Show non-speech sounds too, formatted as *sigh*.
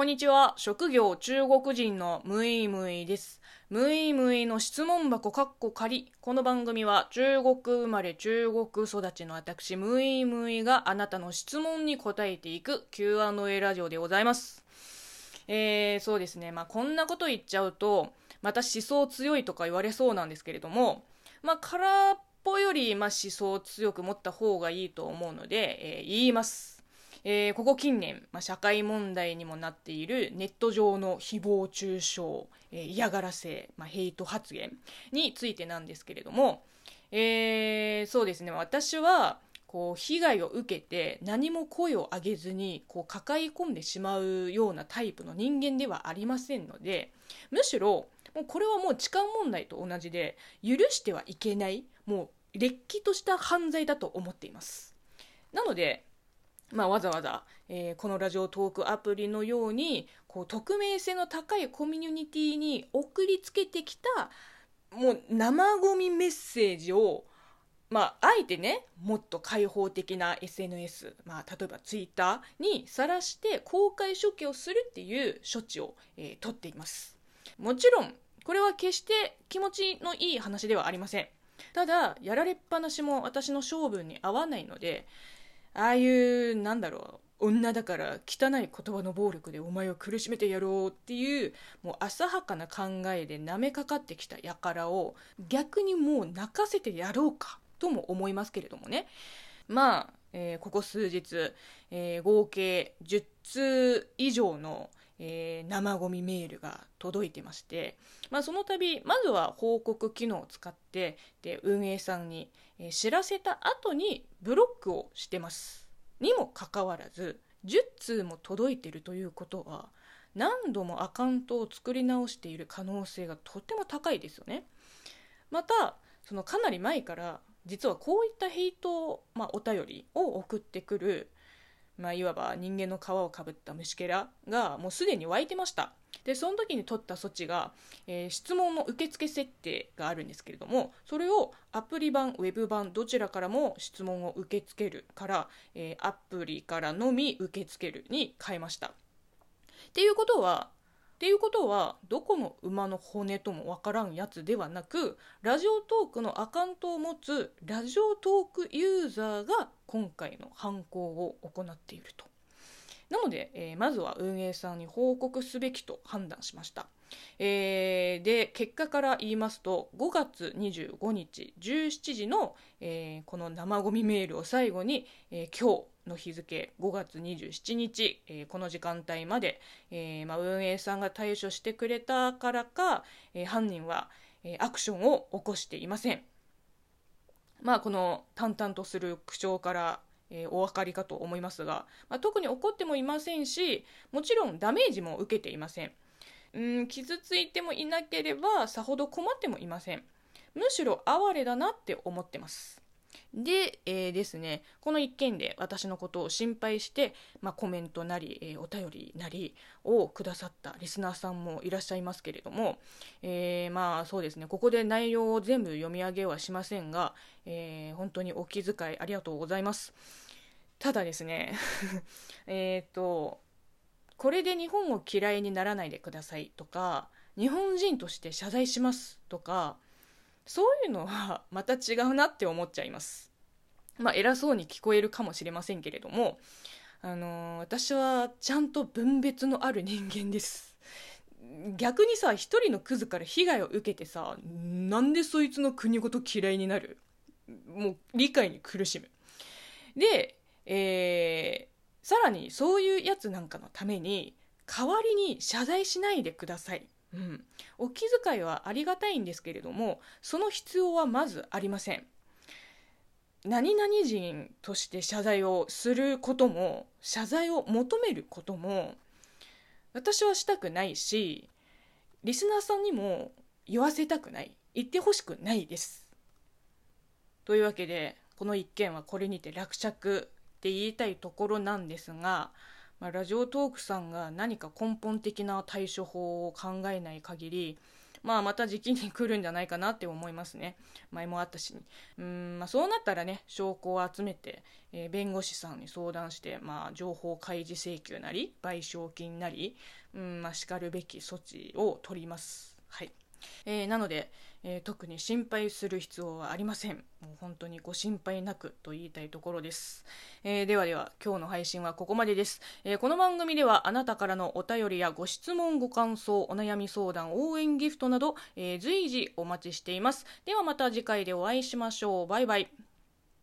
こんにちは。職業中国人のムイムイです。ムイムイの質問箱かっこ仮。この番組は中国生まれ中国育ちの私ムイムイがあなたの質問に答えていく Q&A ラジオでございます。えー、そうですね。まあこんなこと言っちゃうと、また思想強いとか言われそうなんですけれども、まあ空っぽよりまあ思想を強く持った方がいいと思うので、えー言います。えーここ近年、まあ、社会問題にもなっているネット上の誹謗中傷、えー嫌がらせ、まあ、ヘイト発言についてなんですけれども、えーそうですね。私はこう被害を受けて何も声を上げずにこう抱え込んでしまうようなタイプの人間ではありませんのでむしろもうこれはもう痴漢問題と同じで許してはいけないもうれっきとした犯罪だと思っています。なのでまあ、わざわざ、えーこのラジオトークアプリのようにこう匿名性の高いコミュニティに送りつけてきたもう生ゴミメッセージを、まあ、あえてねもっと開放的な SNS、まあ、例えばツイッターにさらして公開処刑をするっていう処置を、えー取っています。もちろんこれは決して気持ちのいい話ではありません。ただやられっぱなしも私の性分に合わないのでああいうなんだろう女だから汚い言葉の暴力でお前を苦しめてやろうっていうもう浅はかな考えでなめかかってきた輩を逆にもう泣かせてやろうかとも思いますけれどもね。まあ、えーここ数日、えー合計10通以上の、えー生ゴミメールが届いてまして、まあ、その度まずは報告機能を使ってで運営さんに、えー知らせた後にブロックをしてます。にもかかわらず10通も届いてるということは何度もアカウントを作り直している可能性がとても高いですよね。またそのかなり前から実はこういったヘイト、まあ、お便りを送ってくる、まあ、いわば人間の皮をかぶった虫けらがもうすでに湧いてました。でその時に取った措置が、えー質問の受付設定があるんですけれどもそれをアプリ版ウェブ版どちらからも質問を受け付けるから、えーアプリからのみ受け付けるに変えました。っていうことはっていうことはどこの馬の骨ともわからんやつではなくラジオトークのアカウントを持つラジオトークユーザーが今回の犯行を行っていると。なので、えーまずは運営さんに報告すべきと判断しました、えーで結果から言いますと5月25日17時の、えーこの生ゴミメールを最後に、えー今日の日付5月27日、えーこの時間帯まで、えーまあ、運営さんが対処してくれたからか、えー犯人は、えーアクションを起こしていません。まあこの淡々とする口調から、えーお分かりかと思いますが、まあ、特に怒ってもいませんしもちろんダメージも受けていません。うん傷ついてもいなければさほど困ってもいません。むしろ哀れだなって思ってます。で、えーですねこの一件で私のことを心配して、まあ、コメントなり、えーお便りなりをくださったリスナーさんもいらっしゃいますけれども、えーまあそうですねここで内容を全部読み上げはしませんが、え本当にお気遣いありがとうございます。ただですね *laughs* えっとこれで日本を嫌いにならないでくださいとか日本人として謝罪しますとかそういうのはまた違うなって思っちゃいます。まあ偉そうに聞こえるかもしれませんけれどもあのー私はちゃんと分別のある人間です。逆にさ一人のクズから被害を受けてさなんでそいつの国ごと嫌いになる？もう理解に苦しむ。で、えーさらにそういうやつなんかのために代わりに謝罪しないでください、うん、お気遣いはありがたいんですけれどもその必要はまずありません。何々人として謝罪をすることも謝罪を求めることも私はしたくないしリスナーさんにも言わせたくない言ってほしくないです。というわけでこの一件はこれにて落着って言いたいところなんですが、まあ、ラジオトークさんが何か根本的な対処法を考えない限りまあ、また時期に来るんじゃないかなって思いますね。前もあったし、うん、まあ、そうなったらね、証拠を集めて、えー、弁護士さんに相談して、まあ、情報開示請求なり、賠償金なり、うん、まあ、叱るべき措置を取ります。はい。えー、なので、えー、特に心配する必要はありません。もう本当にご心配なくと言いたいところです。えー、ではでは、今日の配信はここまでです、えこの番組ではあなたからのお便りやご質問、ご感想、お悩み相談、応援ギフトなど、え随時お待ちしています。ではまた次回でお会いしましょう。バイバイ。